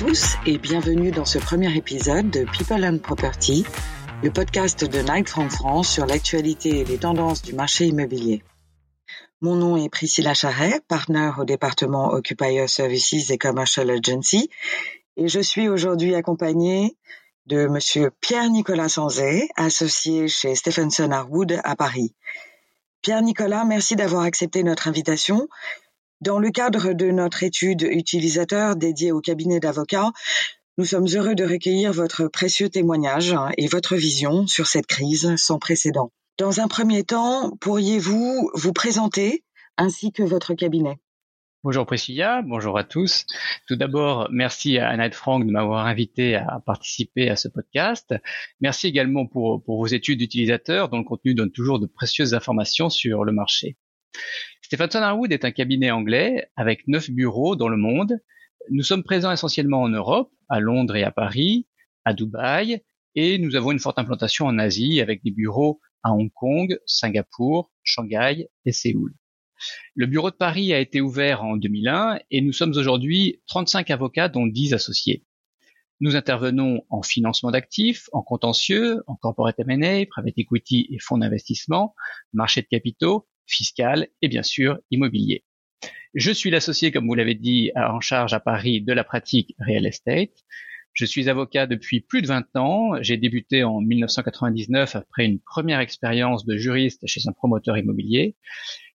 tous et bienvenue dans ce premier épisode de People and Property, le podcast de Night Frank France sur l'actualité et les tendances du marché immobilier. Mon nom est Priscilla Charret, partner au département Occupier Services et Commercial Agency, et je suis aujourd'hui accompagnée de Monsieur Pierre-Nicolas Sanzé, associé chez Stephenson Harwood à Paris. Pierre-Nicolas, merci d'avoir accepté notre invitation dans le cadre de notre étude utilisateur dédiée au cabinet d'avocats, nous sommes heureux de recueillir votre précieux témoignage et votre vision sur cette crise sans précédent. Dans un premier temps, pourriez-vous vous présenter ainsi que votre cabinet? Bonjour Priscilla, bonjour à tous. Tout d'abord, merci à Annette Frank de m'avoir invité à participer à ce podcast. Merci également pour, pour vos études utilisateurs dont le contenu donne toujours de précieuses informations sur le marché. Stephenson Harwood est un cabinet anglais avec neuf bureaux dans le monde. Nous sommes présents essentiellement en Europe, à Londres et à Paris, à Dubaï, et nous avons une forte implantation en Asie avec des bureaux à Hong Kong, Singapour, Shanghai et Séoul. Le bureau de Paris a été ouvert en 2001 et nous sommes aujourd'hui 35 avocats dont 10 associés. Nous intervenons en financement d'actifs, en contentieux, en corporate M&A, private equity et fonds d'investissement, marché de capitaux, fiscal et bien sûr immobilier. Je suis l'associé, comme vous l'avez dit, en charge à Paris de la pratique real estate. Je suis avocat depuis plus de 20 ans. J'ai débuté en 1999 après une première expérience de juriste chez un promoteur immobilier.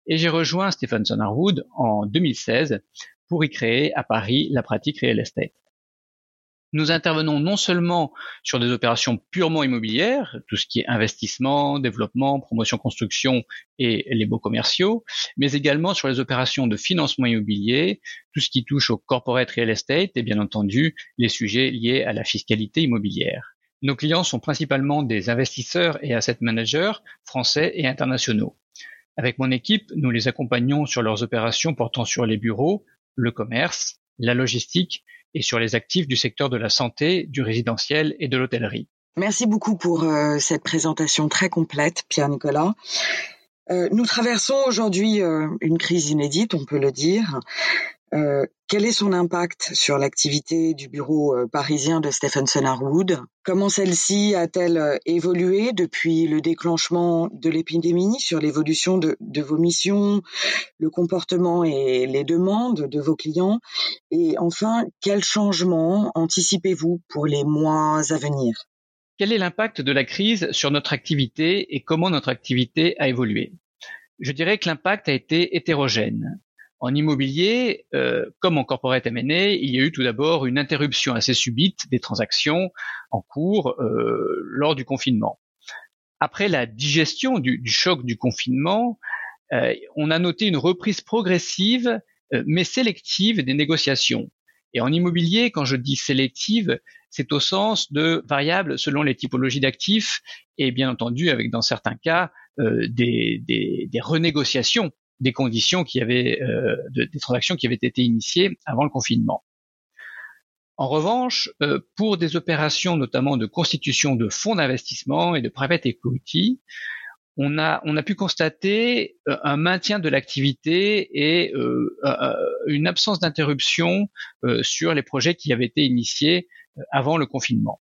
Et j'ai rejoint Stephenson Harwood en 2016 pour y créer à Paris la pratique real estate. Nous intervenons non seulement sur des opérations purement immobilières, tout ce qui est investissement, développement, promotion, construction et les baux commerciaux, mais également sur les opérations de financement immobilier, tout ce qui touche au corporate real estate et bien entendu les sujets liés à la fiscalité immobilière. Nos clients sont principalement des investisseurs et asset managers français et internationaux. Avec mon équipe, nous les accompagnons sur leurs opérations portant sur les bureaux, le commerce, la logistique et sur les actifs du secteur de la santé, du résidentiel et de l'hôtellerie. Merci beaucoup pour euh, cette présentation très complète, Pierre-Nicolas. Euh, nous traversons aujourd'hui euh, une crise inédite, on peut le dire. Euh, quel est son impact sur l'activité du bureau euh, parisien de Stephenson Harwood? Comment celle-ci a-t-elle euh, évolué depuis le déclenchement de l'épidémie sur l'évolution de, de, vos missions, le comportement et les demandes de vos clients? Et enfin, quels changements anticipez-vous pour les mois à venir? Quel est l'impact de la crise sur notre activité et comment notre activité a évolué? Je dirais que l'impact a été hétérogène. En immobilier, euh, comme en corporate M&A, il y a eu tout d'abord une interruption assez subite des transactions en cours euh, lors du confinement. Après la digestion du, choc du confinement, euh, on a noté une reprise progressive mais sélective des négociations. Et en immobilier, quand je dis sélective, c'est au sens de variables selon les typologies d'actifs et bien entendu avec dans certains cas des, des renégociations des conditions qui avaient, euh, des transactions qui avaient été initiées avant le confinement. En revanche, euh, pour des opérations notamment de constitution de fonds d'investissement et de private equity, on a, on a pu constater euh, un maintien de l'activité et une absence d'interruption sur les projets qui avaient été initiés avant le confinement.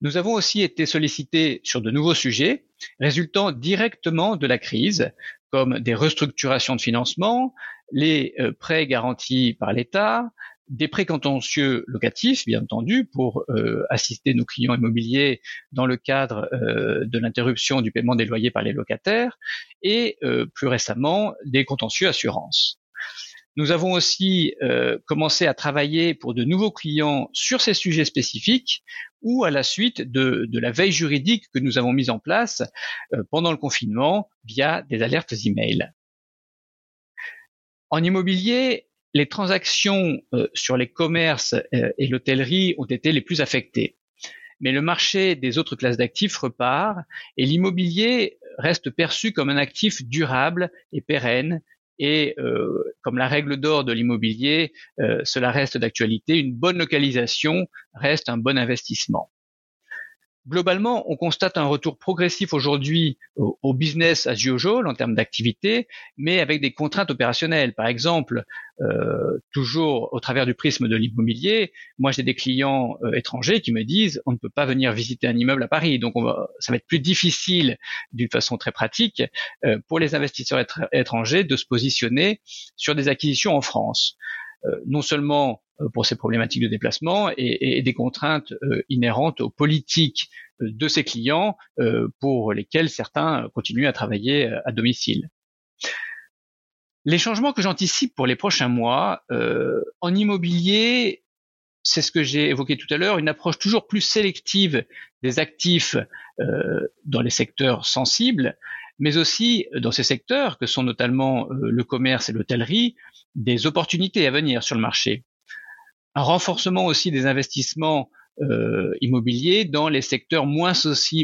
Nous avons aussi été sollicités sur de nouveaux sujets résultant directement de la crise, comme des restructurations de financement, les euh, prêts garantis par l'État, des prêts contentieux locatifs, bien entendu, pour euh, assister nos clients immobiliers dans le cadre euh, de l'interruption du paiement des loyers par les locataires, et plus récemment des contentieux assurances. Nous avons aussi euh, commencé à travailler pour de nouveaux clients sur ces sujets spécifiques ou à la suite de, la veille juridique que nous avons mise en place euh, pendant le confinement via des alertes email. En immobilier, les transactions euh, sur les commerces et l'hôtellerie ont été les plus affectées. Mais le marché des autres classes d'actifs repart et l'immobilier reste perçu comme un actif durable et pérenne et euh, comme la règle d'or de l'immobilier, euh, cela reste d'actualité. Une bonne localisation reste un bon investissement. Globalement, on constate un retour progressif aujourd'hui au, business as usual en termes d'activité, mais avec des contraintes opérationnelles. Par exemple, euh, toujours au travers du prisme de l'immobilier, moi j'ai des clients euh, étrangers qui me disent on ne peut pas venir visiter un immeuble à Paris, donc ça va être plus difficile d'une façon très pratique euh, pour les investisseurs étrangers de se positionner sur des acquisitions en France. non seulement euh, pour ces problématiques de déplacement et, et des contraintes euh, inhérentes aux politiques euh, de ses clients pour lesquels certains continuent à travailler à domicile. Les changements que j'anticipe pour les prochains mois en immobilier, c'est ce que j'ai évoqué tout à l'heure, une approche toujours plus sélective des actifs dans les secteurs sensibles, mais aussi dans ces secteurs que sont notamment le commerce et l'hôtellerie, des opportunités à venir sur le marché un renforcement aussi des investissements euh, immobiliers dans les secteurs moins,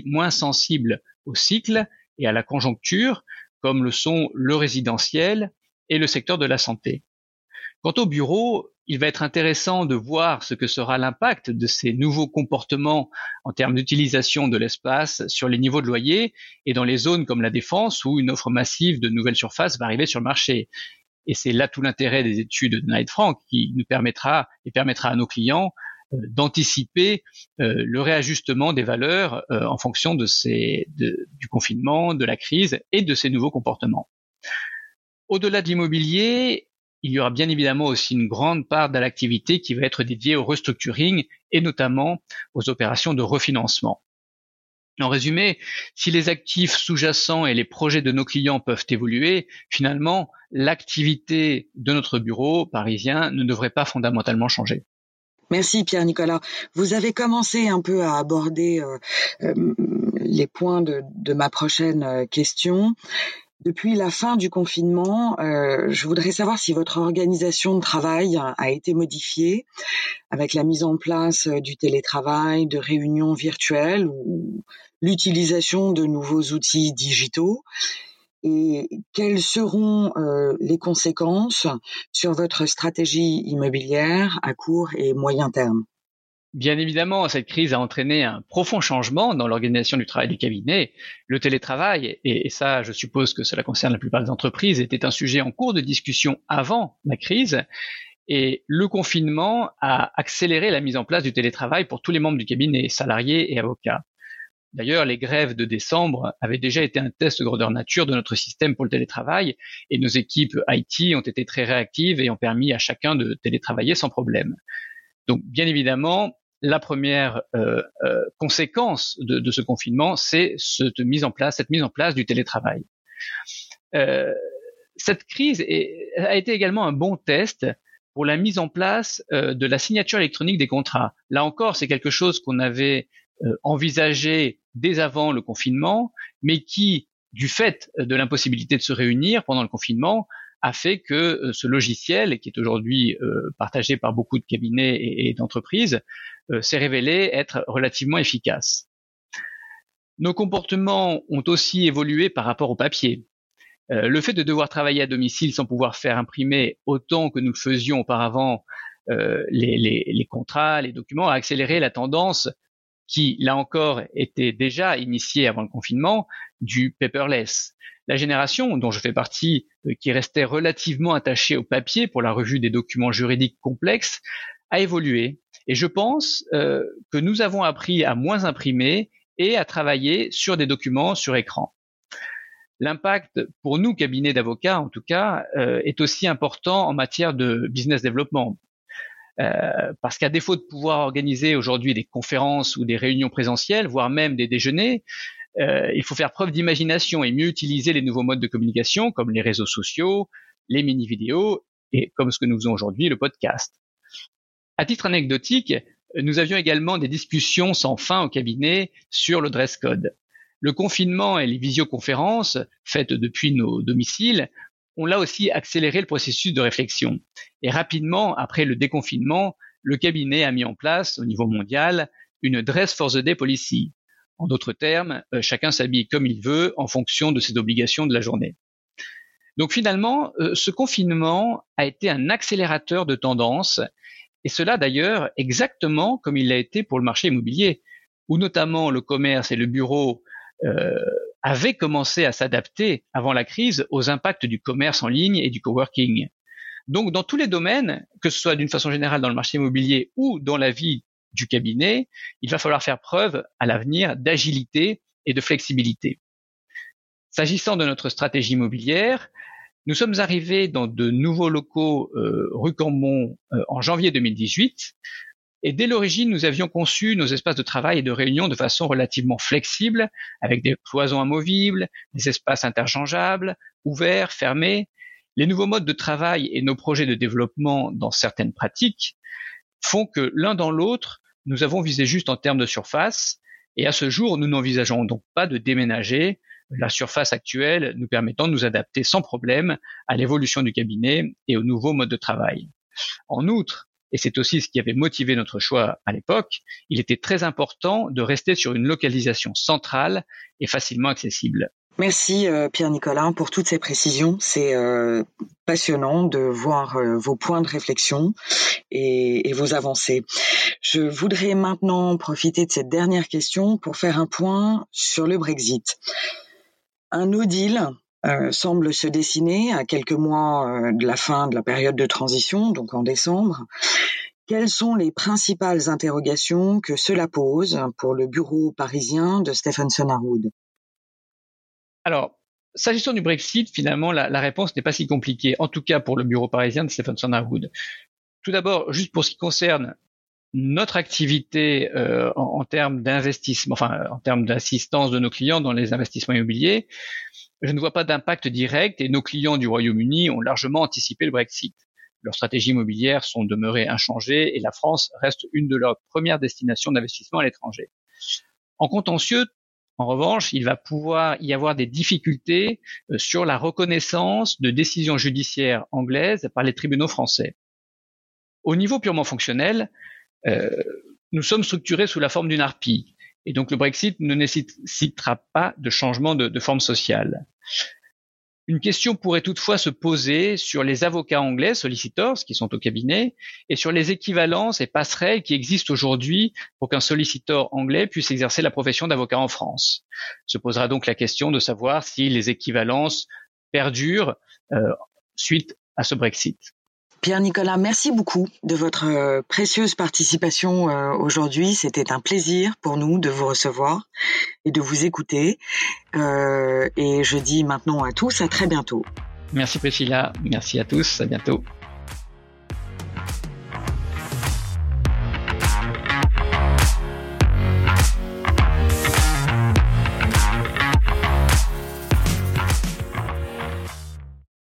moins sensibles au cycle et à la conjoncture, comme le sont le résidentiel et le secteur de la santé. Quant au bureau, il va être intéressant de voir ce que sera l'impact de ces nouveaux comportements en termes d'utilisation de l'espace sur les niveaux de loyer et dans les zones comme la défense où une offre massive de nouvelles surfaces va arriver sur le marché. Et c'est là tout l'intérêt des études de Knight Frank qui nous permettra et permettra à nos clients euh, d'anticiper euh, le réajustement des valeurs euh, en fonction du confinement, de la crise et de ces nouveaux comportements. Au-delà de l'immobilier, il y aura bien évidemment aussi une grande part de l'activité qui va être dédiée au restructuring et notamment aux opérations de refinancement. En résumé, si les actifs sous-jacents et les projets de nos clients peuvent évoluer, finalement, l'activité de notre bureau parisien ne devrait pas fondamentalement changer. Merci Pierre-Nicolas. Vous avez commencé un peu à aborder euh, euh, les points de, ma prochaine euh, question. Depuis la fin du confinement, je voudrais savoir si votre organisation de travail a été modifiée avec la mise en place du télétravail, de réunions virtuelles ou l'utilisation de nouveaux outils digitaux et quelles seront euh, les conséquences sur votre stratégie immobilière à court et moyen terme? Bien évidemment, cette crise a entraîné un profond changement dans l'organisation du travail du cabinet. Le télétravail, et, ça je suppose que cela concerne la plupart des entreprises, était un sujet en cours de discussion avant la crise. Et le confinement a accéléré la mise en place du télétravail pour tous les membres du cabinet, salariés et avocats. D'ailleurs, les grèves de décembre avaient déjà été un test grandeur nature de notre système pour le télétravail et nos équipes IT ont été très réactives et ont permis à chacun de télétravailler sans problème. Donc, bien évidemment, la première euh, euh, conséquence de, ce confinement, c'est cette mise en place, cette mise en place du télétravail. Euh, cette crise a été également un bon test pour la mise en place de la signature électronique des contrats. Là encore, c'est quelque chose qu'on avait envisagé dès avant le confinement, mais qui, du fait de l'impossibilité de se réunir pendant le confinement, a fait que euh, ce logiciel, qui est aujourd'hui euh, partagé par beaucoup de cabinets et, d'entreprises, euh, s'est révélé être relativement efficace. Nos comportements ont aussi évolué par rapport au papier. le fait de devoir travailler à domicile sans pouvoir faire imprimer autant que nous le faisions auparavant les, contrats, les documents, a accéléré la tendance qui, là encore, était déjà initié avant le confinement, du paperless. La génération dont je fais partie, euh, qui restait relativement attachée au papier pour la revue des documents juridiques complexes, a évolué. Et je pense euh, que nous avons appris à moins imprimer et à travailler sur des documents sur écran. L'impact pour nous, cabinets d'avocats en tout cas, euh, est aussi important en matière de business développement. Euh, parce qu'à défaut de pouvoir organiser aujourd'hui des conférences ou des réunions présentielles, voire même des déjeuners, euh, il faut faire preuve d'imagination et mieux utiliser les nouveaux modes de communication comme les réseaux sociaux, les mini-vidéos et comme ce que nous faisons aujourd'hui, le podcast. À titre anecdotique, nous avions également des discussions sans fin au cabinet sur le dress code. Le confinement et les visioconférences faites depuis nos domiciles on l'a aussi accéléré le processus de réflexion. Et rapidement, après le déconfinement, le cabinet a mis en place au niveau mondial une dress for the day policy. En d'autres termes, euh, chacun s'habille comme il veut en fonction de ses obligations de la journée. Donc finalement, euh, ce confinement a été un accélérateur de tendance, et cela d'ailleurs exactement comme il l'a été pour le marché immobilier. où notamment le commerce et le bureau euh, avaient commencé à s'adapter avant la crise aux impacts du commerce en ligne et du coworking. Donc, dans tous les domaines, que ce soit d'une façon générale dans le marché immobilier ou dans la vie du cabinet, il va falloir faire preuve à l'avenir d'agilité et de flexibilité. S'agissant de notre stratégie immobilière, nous sommes arrivés dans de nouveaux locaux euh, rue Cambon euh, en janvier 2018 et dès l'origine, nous avions conçu nos espaces de travail et de réunion de façon relativement flexible, avec des cloisons amovibles, des espaces interchangeables, ouverts, fermés. Les nouveaux modes de travail et nos projets de développement dans certaines pratiques font que l'un dans l'autre, nous avons visé juste en termes de surface, et à ce jour, nous n'envisageons donc pas de déménager, la surface actuelle nous permettant de nous adapter sans problème à l'évolution du cabinet et aux nouveaux modes de travail. En outre, et c'est aussi ce qui avait motivé notre choix à l'époque, il était très important de rester sur une localisation centrale et facilement accessible. Merci euh, Pierre-Nicolas pour toutes ces précisions. C'est euh, passionnant de voir euh, vos points de réflexion et, vos avancées. Je voudrais maintenant profiter de cette dernière question pour faire un point sur le Brexit. Un no deal semble se dessiner à quelques mois euh, de la fin de la période de transition, donc en décembre. Quelles sont les principales interrogations que cela pose pour le bureau parisien de Stephenson Harwood? Alors, s'agissant du Brexit, finalement, la, la réponse n'est pas si compliquée, en tout cas pour le bureau parisien de Stephenson Harwood. Tout d'abord, juste pour ce qui concerne notre activité euh, en, en, termes d'investissement, enfin en termes d'assistance de nos clients dans les investissements immobiliers, je ne vois pas d'impact direct et nos clients du Royaume-Uni ont largement anticipé le Brexit. Leurs stratégies immobilières sont demeurées inchangées et la France reste une de leurs premières destinations d'investissement à l'étranger. En contentieux, en revanche, il va pouvoir y avoir des difficultés euh, sur la reconnaissance de décisions judiciaires anglaises par les tribunaux français. Au niveau purement fonctionnel, euh, nous sommes structurés sous la forme d'une harpie. Et donc le Brexit ne nécessitera pas de changement de, de, forme sociale. Une question pourrait toutefois se poser sur les avocats anglais, sollicitors, qui sont au cabinet, et sur les équivalences et passerelles qui existent aujourd'hui pour qu'un sollicitor anglais puisse exercer la profession d'avocat en France. Se posera donc la question de savoir si les équivalences perdurent euh, suite à ce Brexit. Pierre-Nicolas, merci beaucoup de votre euh, précieuse participation euh, aujourd'hui. C'était un plaisir pour nous de vous recevoir et de vous écouter. Euh, et je dis maintenant à tous à très bientôt. Merci Priscilla, merci à tous, à bientôt.